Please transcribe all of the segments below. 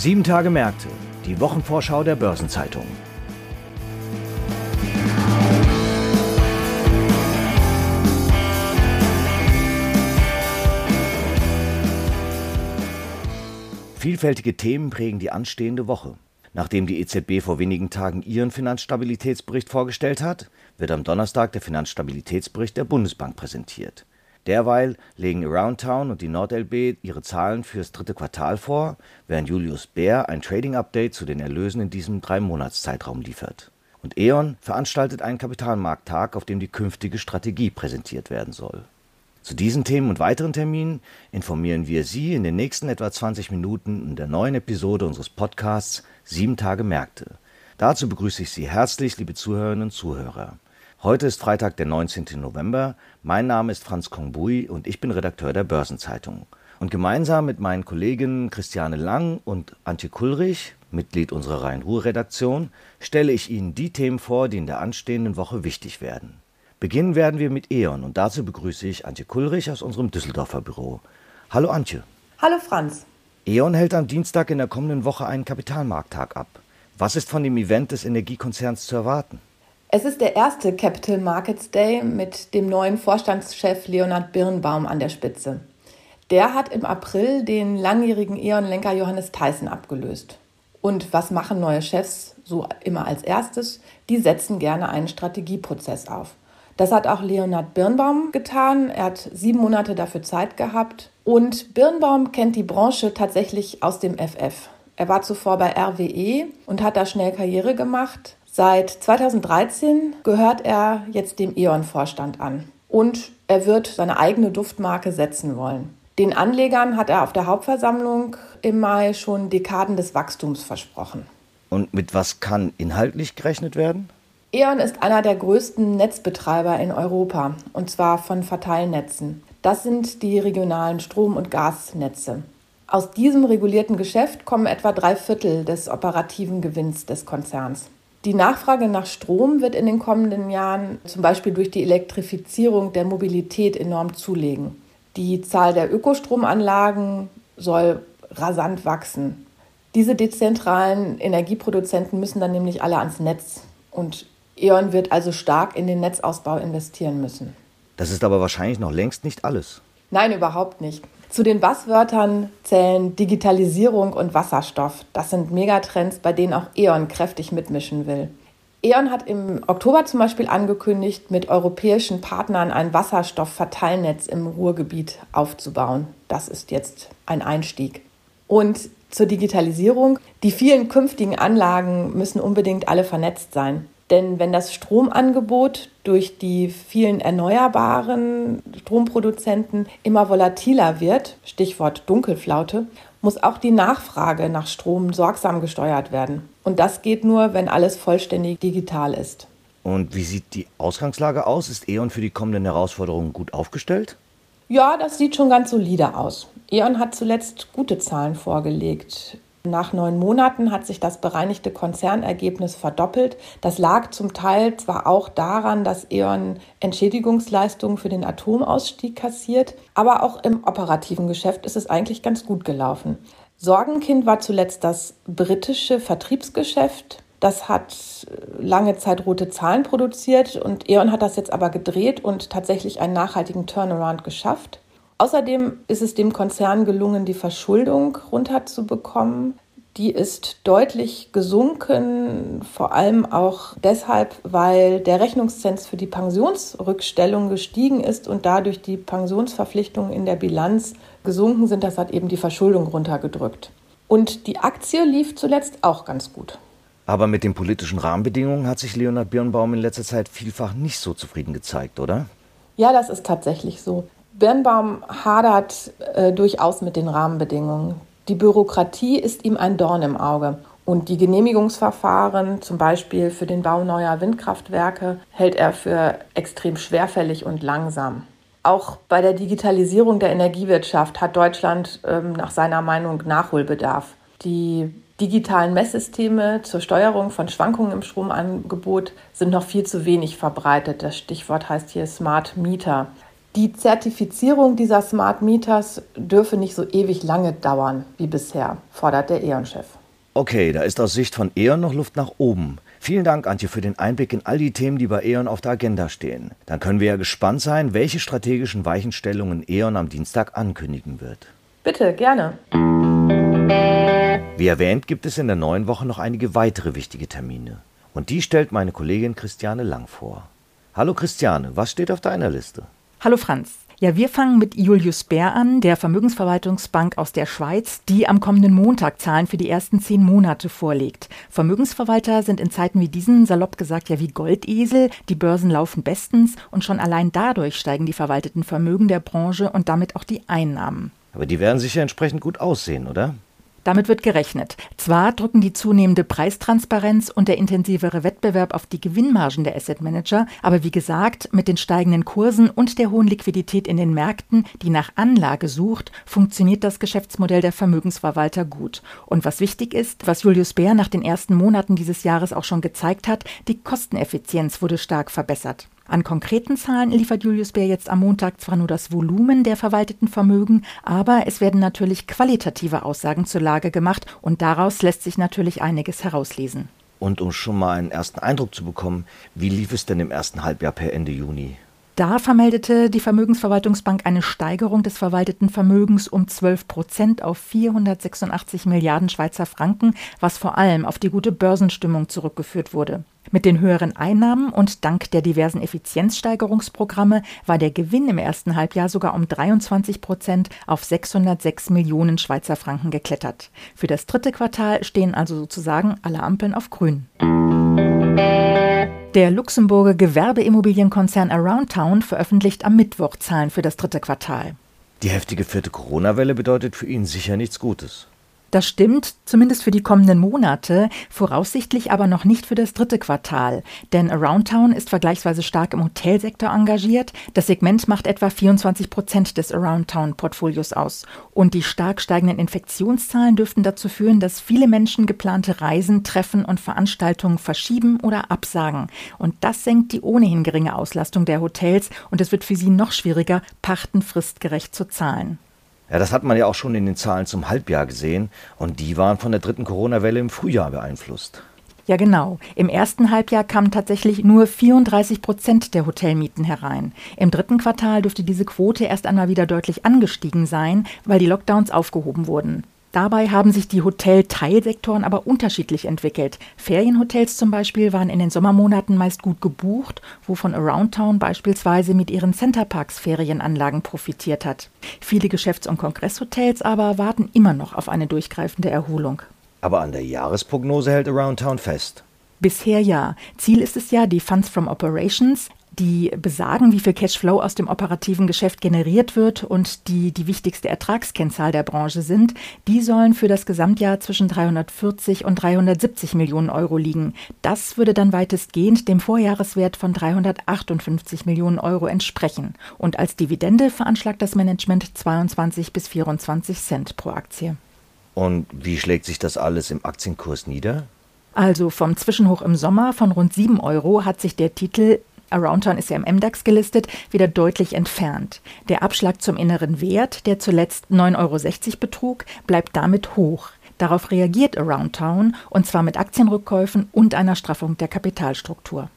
Sieben Tage Märkte, die Wochenvorschau der Börsenzeitung. Vielfältige Themen prägen die anstehende Woche. Nachdem die EZB vor wenigen Tagen ihren Finanzstabilitätsbericht vorgestellt hat, wird am Donnerstag der Finanzstabilitätsbericht der Bundesbank präsentiert. Derweil legen Aroundtown und die NordLB ihre Zahlen fürs dritte Quartal vor, während Julius Baer ein Trading-Update zu den Erlösen in diesem Drei-Monats-Zeitraum liefert. Und E.ON veranstaltet einen Kapitalmarkttag, auf dem die künftige Strategie präsentiert werden soll. Zu diesen Themen und weiteren Terminen informieren wir Sie in den nächsten etwa 20 Minuten in der neuen Episode unseres Podcasts Sieben Tage Märkte. Dazu begrüße ich Sie herzlich, liebe Zuhörerinnen und Zuhörer. Heute ist Freitag, der 19. November. Mein Name ist Franz Kongbui und ich bin Redakteur der Börsenzeitung. Und gemeinsam mit meinen Kolleginnen Christiane Lang und Antje Kullrich, Mitglied unserer Rhein-Ruhr-Redaktion, stelle ich Ihnen die Themen vor, die in der anstehenden Woche wichtig werden. Beginnen werden wir mit E.ON und dazu begrüße ich Antje Kullrich aus unserem Düsseldorfer Büro. Hallo Antje. Hallo Franz. E.ON hält am Dienstag in der kommenden Woche einen Kapitalmarkttag ab. Was ist von dem Event des Energiekonzerns zu erwarten? Es ist der erste Capital Markets Day mit dem neuen Vorstandschef Leonhard Birnbaum an der Spitze. Der hat im April den langjährigen E.ON-Lenker Johannes Theissen abgelöst. Und was machen neue Chefs so immer als erstes? Die setzen gerne einen Strategieprozess auf. Das hat auch Leonhard Birnbaum getan. Er hat sieben Monate dafür Zeit gehabt. Und Birnbaum kennt die Branche tatsächlich aus dem FF. Er war zuvor bei RWE und hat da schnell Karriere gemacht. Seit 2013 gehört er jetzt dem E.ON-Vorstand an. Und er wird seine eigene Duftmarke setzen wollen. Den Anlegern hat er auf der Hauptversammlung im Mai schon Dekaden des Wachstums versprochen. Und mit was kann inhaltlich gerechnet werden? E.ON ist einer der größten Netzbetreiber in Europa, und zwar von Verteilnetzen. Das sind die regionalen Strom- und Gasnetze. Aus diesem regulierten Geschäft kommen etwa drei Viertel des operativen Gewinns des Konzerns. Die Nachfrage nach Strom wird in den kommenden Jahren zum Beispiel durch die Elektrifizierung der Mobilität enorm zulegen. Die Zahl der Ökostromanlagen soll rasant wachsen. Diese dezentralen Energieproduzenten müssen dann nämlich alle ans Netz. Und E.ON wird also stark in den Netzausbau investieren müssen. Das ist aber wahrscheinlich noch längst nicht alles. Nein, überhaupt nicht. Zu den Basswörtern zählen Digitalisierung und Wasserstoff. Das sind Megatrends, bei denen auch E.ON kräftig mitmischen will. E.ON hat im Oktober zum Beispiel angekündigt, mit europäischen Partnern ein Wasserstoffverteilnetz im Ruhrgebiet aufzubauen. Das ist jetzt ein Einstieg. Und zur Digitalisierung. Die vielen künftigen Anlagen müssen unbedingt alle vernetzt sein. Denn wenn das Stromangebot durch die vielen erneuerbaren Stromproduzenten immer volatiler wird, Stichwort Dunkelflaute, muss auch die Nachfrage nach Strom sorgsam gesteuert werden. Und das geht nur, wenn alles vollständig digital ist. Und wie sieht die Ausgangslage aus? Ist E.ON für die kommenden Herausforderungen gut aufgestellt? Ja, das sieht schon ganz solide aus. E.ON hat zuletzt gute Zahlen vorgelegt. Nach neun Monaten hat sich das bereinigte Konzernergebnis verdoppelt. Das lag zum Teil zwar auch daran, dass E.ON Entschädigungsleistungen für den Atomausstieg kassiert, aber auch im operativen Geschäft ist es eigentlich ganz gut gelaufen. Sorgenkind war zuletzt das britische Vertriebsgeschäft. Das hat lange Zeit rote Zahlen produziert und E.ON hat das jetzt aber gedreht und tatsächlich einen nachhaltigen Turnaround geschafft. Außerdem ist es dem Konzern gelungen, die Verschuldung runterzubekommen. Die ist deutlich gesunken, vor allem auch deshalb, weil der Rechnungszins für die Pensionsrückstellung gestiegen ist und dadurch die Pensionsverpflichtungen in der Bilanz gesunken sind. Das hat eben die Verschuldung runtergedrückt. Und die Aktie lief zuletzt auch ganz gut. Aber mit den politischen Rahmenbedingungen hat sich Leonhard Birnbaum in letzter Zeit vielfach nicht so zufrieden gezeigt, oder? Ja, das ist tatsächlich so. Birnbaum hadert äh, durchaus mit den Rahmenbedingungen. Die Bürokratie ist ihm ein Dorn im Auge. Und die Genehmigungsverfahren, zum Beispiel für den Bau neuer Windkraftwerke, hält er für extrem schwerfällig und langsam. Auch bei der Digitalisierung der Energiewirtschaft hat Deutschland ähm, nach seiner Meinung Nachholbedarf. Die digitalen Messsysteme zur Steuerung von Schwankungen im Stromangebot sind noch viel zu wenig verbreitet. Das Stichwort heißt hier Smart Meter. Die Zertifizierung dieser Smart Meters dürfe nicht so ewig lange dauern wie bisher, fordert der E.ON-Chef. Okay, da ist aus Sicht von E.ON noch Luft nach oben. Vielen Dank, Antje, für den Einblick in all die Themen, die bei E.ON auf der Agenda stehen. Dann können wir ja gespannt sein, welche strategischen Weichenstellungen E.ON am Dienstag ankündigen wird. Bitte, gerne. Wie erwähnt, gibt es in der neuen Woche noch einige weitere wichtige Termine. Und die stellt meine Kollegin Christiane Lang vor. Hallo Christiane, was steht auf deiner Liste? Hallo Franz. Ja, wir fangen mit Julius Bär an, der Vermögensverwaltungsbank aus der Schweiz, die am kommenden Montag Zahlen für die ersten zehn Monate vorlegt. Vermögensverwalter sind in Zeiten wie diesen, salopp gesagt, ja wie Goldesel. Die Börsen laufen bestens und schon allein dadurch steigen die verwalteten Vermögen der Branche und damit auch die Einnahmen. Aber die werden sicher entsprechend gut aussehen, oder? Damit wird gerechnet. Zwar drücken die zunehmende Preistransparenz und der intensivere Wettbewerb auf die Gewinnmargen der Asset Manager, aber wie gesagt, mit den steigenden Kursen und der hohen Liquidität in den Märkten, die nach Anlage sucht, funktioniert das Geschäftsmodell der Vermögensverwalter gut. Und was wichtig ist, was Julius Bär nach den ersten Monaten dieses Jahres auch schon gezeigt hat, die Kosteneffizienz wurde stark verbessert. An konkreten Zahlen liefert Julius Bär jetzt am Montag zwar nur das Volumen der verwalteten Vermögen, aber es werden natürlich qualitative Aussagen zur Lage gemacht und daraus lässt sich natürlich einiges herauslesen. Und um schon mal einen ersten Eindruck zu bekommen, wie lief es denn im ersten Halbjahr per Ende Juni? Da vermeldete die Vermögensverwaltungsbank eine Steigerung des verwalteten Vermögens um 12 Prozent auf 486 Milliarden Schweizer Franken, was vor allem auf die gute Börsenstimmung zurückgeführt wurde. Mit den höheren Einnahmen und dank der diversen Effizienzsteigerungsprogramme war der Gewinn im ersten Halbjahr sogar um 23 Prozent auf 606 Millionen Schweizer Franken geklettert. Für das dritte Quartal stehen also sozusagen alle Ampeln auf grün. Der Luxemburger Gewerbeimmobilienkonzern Aroundtown veröffentlicht am Mittwoch Zahlen für das dritte Quartal. Die heftige vierte Corona-Welle bedeutet für ihn sicher nichts Gutes. Das stimmt, zumindest für die kommenden Monate, voraussichtlich aber noch nicht für das dritte Quartal. Denn Aroundtown ist vergleichsweise stark im Hotelsektor engagiert. Das Segment macht etwa 24 Prozent des Aroundtown-Portfolios aus. Und die stark steigenden Infektionszahlen dürften dazu führen, dass viele Menschen geplante Reisen, Treffen und Veranstaltungen verschieben oder absagen. Und das senkt die ohnehin geringe Auslastung der Hotels und es wird für sie noch schwieriger, Pachten fristgerecht zu zahlen. Ja, das hat man ja auch schon in den Zahlen zum Halbjahr gesehen und die waren von der dritten Corona-Welle im Frühjahr beeinflusst. Ja, genau. Im ersten Halbjahr kamen tatsächlich nur 34 Prozent der Hotelmieten herein. Im dritten Quartal dürfte diese Quote erst einmal wieder deutlich angestiegen sein, weil die Lockdowns aufgehoben wurden. Dabei haben sich die Hotelteilsektoren aber unterschiedlich entwickelt. Ferienhotels zum Beispiel waren in den Sommermonaten meist gut gebucht, wovon Aroundtown beispielsweise mit ihren Centerparks Ferienanlagen profitiert hat. Viele Geschäfts- und Kongresshotels aber warten immer noch auf eine durchgreifende Erholung. Aber an der Jahresprognose hält Aroundtown fest. Bisher ja. Ziel ist es ja, die Funds from Operations, die besagen, wie viel Cashflow aus dem operativen Geschäft generiert wird und die die wichtigste Ertragskennzahl der Branche sind, die sollen für das Gesamtjahr zwischen 340 und 370 Millionen Euro liegen. Das würde dann weitestgehend dem Vorjahreswert von 358 Millionen Euro entsprechen. Und als Dividende veranschlagt das Management 22 bis 24 Cent pro Aktie. Und wie schlägt sich das alles im Aktienkurs nieder? Also vom Zwischenhoch im Sommer von rund 7 Euro hat sich der Titel Aroundtown ist ja im MDAX gelistet, wieder deutlich entfernt. Der Abschlag zum inneren Wert, der zuletzt 9,60 Euro betrug, bleibt damit hoch. Darauf reagiert Aroundtown und zwar mit Aktienrückkäufen und einer Straffung der Kapitalstruktur.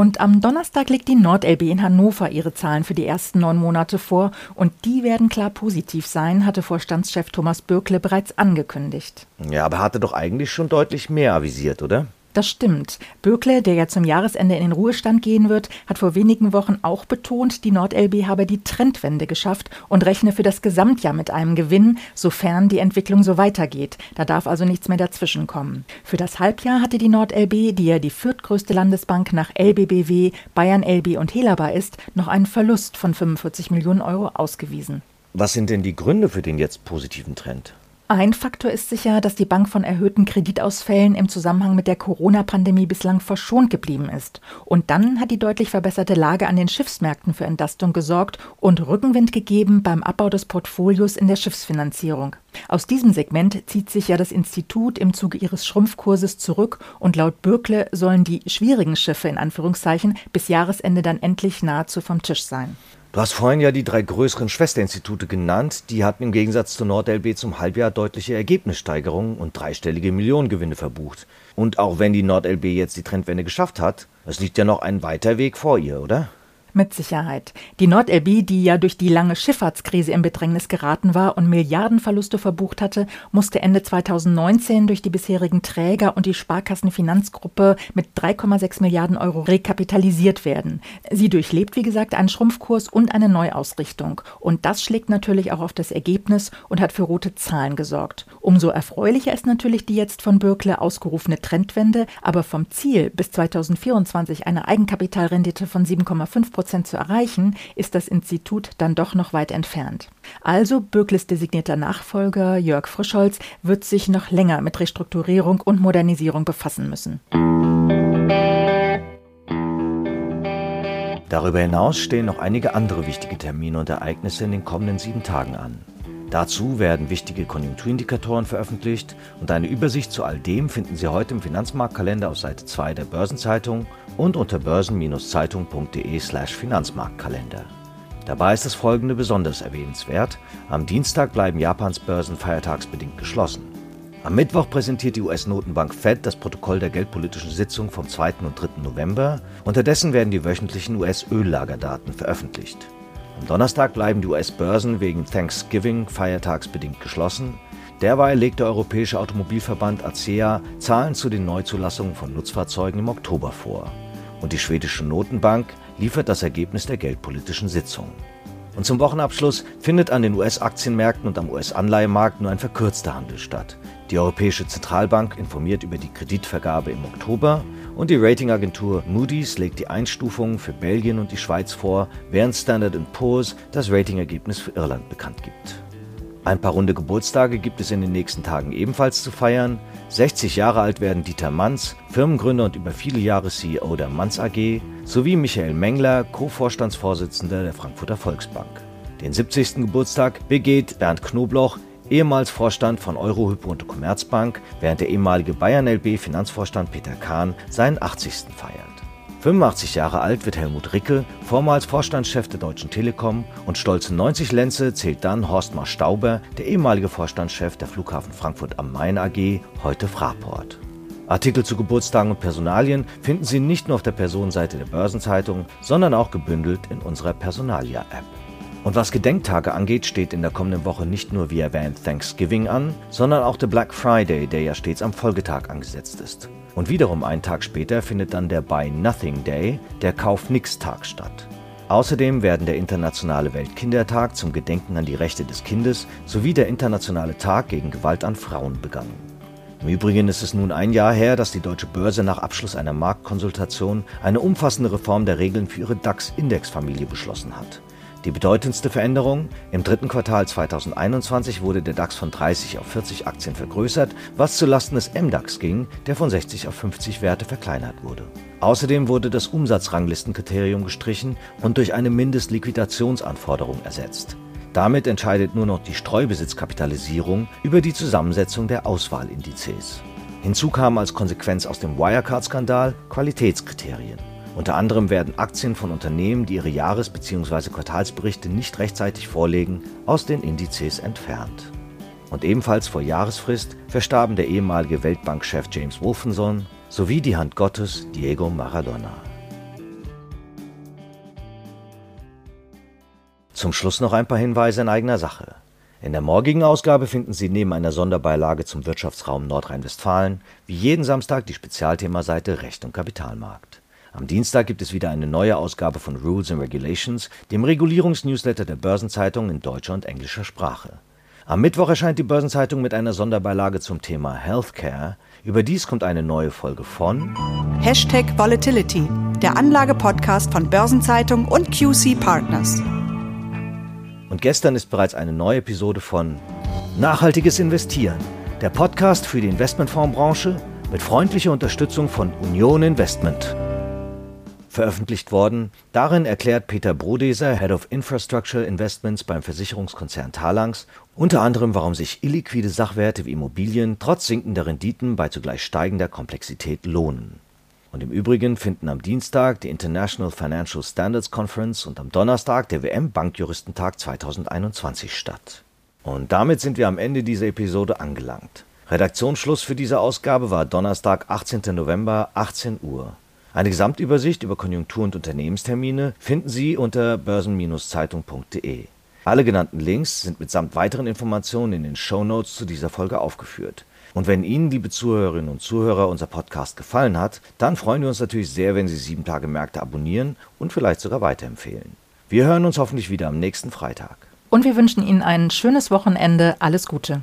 Und am Donnerstag legt die NordLB in Hannover ihre Zahlen für die ersten neun Monate vor und die werden klar positiv sein, hatte Vorstandschef Thomas Bürkle bereits angekündigt. Ja, aber hatte doch eigentlich schon deutlich mehr avisiert, oder? Das stimmt. Bökle, der ja zum Jahresende in den Ruhestand gehen wird, hat vor wenigen Wochen auch betont, die NordLB habe die Trendwende geschafft und rechne für das Gesamtjahr mit einem Gewinn, sofern die Entwicklung so weitergeht. Da darf also nichts mehr dazwischenkommen. Für das Halbjahr hatte die NordLB, die ja die viertgrößte Landesbank nach LBBW, Bayern LB und Helaba ist, noch einen Verlust von 45 Millionen Euro ausgewiesen. Was sind denn die Gründe für den jetzt positiven Trend? Ein Faktor ist sicher, dass die Bank von erhöhten Kreditausfällen im Zusammenhang mit der Corona-Pandemie bislang verschont geblieben ist. Und dann hat die deutlich verbesserte Lage an den Schiffsmärkten für Entlastung gesorgt und Rückenwind gegeben beim Abbau des Portfolios in der Schiffsfinanzierung. Aus diesem Segment zieht sich ja das Institut im Zuge ihres Schrumpfkurses zurück und laut Bürkle sollen die schwierigen Schiffe in Anführungszeichen bis Jahresende dann endlich nahezu vom Tisch sein. Du hast vorhin ja die drei größeren Schwesterinstitute genannt. Die hatten im Gegensatz zur NordLB zum Halbjahr deutliche Ergebnissteigerungen und dreistellige Millionengewinne verbucht. Und auch wenn die NordLB jetzt die Trendwende geschafft hat, es liegt ja noch ein weiter Weg vor ihr, oder? Mit Sicherheit. Die NordLB, die ja durch die lange Schifffahrtskrise in Bedrängnis geraten war und Milliardenverluste verbucht hatte, musste Ende 2019 durch die bisherigen Träger und die Sparkassenfinanzgruppe mit 3,6 Milliarden Euro rekapitalisiert werden. Sie durchlebt, wie gesagt, einen Schrumpfkurs und eine Neuausrichtung. Und das schlägt natürlich auch auf das Ergebnis und hat für rote Zahlen gesorgt. Umso erfreulicher ist natürlich die jetzt von Bürkle ausgerufene Trendwende, aber vom Ziel bis 2024 eine Eigenkapitalrendite von 7,5 Prozent zu erreichen, ist das Institut dann doch noch weit entfernt. Also Böckles designierter Nachfolger Jörg Frischholz wird sich noch länger mit Restrukturierung und Modernisierung befassen müssen. Darüber hinaus stehen noch einige andere wichtige Termine und Ereignisse in den kommenden sieben Tagen an. Dazu werden wichtige Konjunkturindikatoren veröffentlicht und eine Übersicht zu all dem finden Sie heute im Finanzmarktkalender auf Seite 2 der Börsenzeitung und unter börsen-zeitung.de/slash Finanzmarktkalender. Dabei ist das folgende besonders erwähnenswert. Am Dienstag bleiben Japans Börsen feiertagsbedingt geschlossen. Am Mittwoch präsentiert die US-Notenbank Fed das Protokoll der geldpolitischen Sitzung vom 2. und 3. November. Unterdessen werden die wöchentlichen US-Öllagerdaten veröffentlicht. Am Donnerstag bleiben die US-Börsen wegen Thanksgiving feiertagsbedingt geschlossen. Derweil legt der Europäische Automobilverband ACEA Zahlen zu den Neuzulassungen von Nutzfahrzeugen im Oktober vor und die schwedische Notenbank liefert das Ergebnis der geldpolitischen Sitzung. Und zum Wochenabschluss findet an den US-Aktienmärkten und am US-Anleihemarkt nur ein verkürzter Handel statt. Die Europäische Zentralbank informiert über die Kreditvergabe im Oktober und die Ratingagentur Moody's legt die Einstufungen für Belgien und die Schweiz vor, während Standard Poor's das Ratingergebnis für Irland bekannt gibt. Ein paar runde Geburtstage gibt es in den nächsten Tagen ebenfalls zu feiern. 60 Jahre alt werden Dieter Manz, Firmengründer und über viele Jahre CEO der Manz AG, sowie Michael Mengler, Co-Vorstandsvorsitzender der Frankfurter Volksbank. Den 70. Geburtstag begeht Bernd Knobloch, ehemals Vorstand von Eurohypo und Commerzbank, während der ehemalige Bayern LB Finanzvorstand Peter Kahn seinen 80. feiert. 85 Jahre alt wird Helmut Ricke, vormals Vorstandschef der Deutschen Telekom und stolze 90 Lenze zählt dann Horstmar Stauber, der ehemalige Vorstandschef der Flughafen Frankfurt am Main AG, heute Fraport. Artikel zu Geburtstagen und Personalien finden Sie nicht nur auf der Personenseite der Börsenzeitung, sondern auch gebündelt in unserer Personalia-App. Und was Gedenktage angeht, steht in der kommenden Woche nicht nur wie erwähnt Thanksgiving an, sondern auch der Black Friday, der ja stets am Folgetag angesetzt ist. Und wiederum einen Tag später findet dann der Buy Nothing Day, der Kauf-Nix-Tag statt. Außerdem werden der Internationale Weltkindertag zum Gedenken an die Rechte des Kindes sowie der Internationale Tag gegen Gewalt an Frauen begangen. Im Übrigen ist es nun ein Jahr her, dass die Deutsche Börse nach Abschluss einer Marktkonsultation eine umfassende Reform der Regeln für ihre DAX-Indexfamilie beschlossen hat. Die bedeutendste Veränderung: Im dritten Quartal 2021 wurde der DAX von 30 auf 40 Aktien vergrößert, was zulasten des MDAX ging, der von 60 auf 50 Werte verkleinert wurde. Außerdem wurde das Umsatzranglistenkriterium gestrichen und durch eine Mindestliquidationsanforderung ersetzt. Damit entscheidet nur noch die Streubesitzkapitalisierung über die Zusammensetzung der Auswahlindizes. Hinzu kamen als Konsequenz aus dem Wirecard-Skandal Qualitätskriterien. Unter anderem werden Aktien von Unternehmen, die ihre Jahres- bzw. Quartalsberichte nicht rechtzeitig vorlegen, aus den Indizes entfernt. Und ebenfalls vor Jahresfrist verstarben der ehemalige Weltbankchef James Wolfenson sowie die Hand Gottes Diego Maradona. Zum Schluss noch ein paar Hinweise in eigener Sache. In der morgigen Ausgabe finden Sie neben einer Sonderbeilage zum Wirtschaftsraum Nordrhein-Westfalen wie jeden Samstag die Spezialthemaseite Recht und Kapitalmarkt. Am Dienstag gibt es wieder eine neue Ausgabe von Rules and Regulations, dem Regulierungsnewsletter der Börsenzeitung in deutscher und englischer Sprache. Am Mittwoch erscheint die Börsenzeitung mit einer Sonderbeilage zum Thema Healthcare. Überdies kommt eine neue Folge von Hashtag Volatility, der Anlagepodcast von Börsenzeitung und QC Partners. Und gestern ist bereits eine neue Episode von Nachhaltiges Investieren, der Podcast für die Investmentfondsbranche mit freundlicher Unterstützung von Union Investment. Veröffentlicht worden, darin erklärt Peter Brodeser, Head of Infrastructure Investments beim Versicherungskonzern Talangs, unter anderem, warum sich illiquide Sachwerte wie Immobilien trotz sinkender Renditen bei zugleich steigender Komplexität lohnen. Und im Übrigen finden am Dienstag die International Financial Standards Conference und am Donnerstag der WM Bankjuristentag 2021 statt. Und damit sind wir am Ende dieser Episode angelangt. Redaktionsschluss für diese Ausgabe war Donnerstag, 18. November, 18 Uhr. Eine Gesamtübersicht über Konjunktur- und Unternehmenstermine finden Sie unter börsen-zeitung.de. Alle genannten Links sind mitsamt weiteren Informationen in den Show Notes zu dieser Folge aufgeführt. Und wenn Ihnen, liebe Zuhörerinnen und Zuhörer, unser Podcast gefallen hat, dann freuen wir uns natürlich sehr, wenn Sie sieben Tage Märkte abonnieren und vielleicht sogar weiterempfehlen. Wir hören uns hoffentlich wieder am nächsten Freitag. Und wir wünschen Ihnen ein schönes Wochenende. Alles Gute.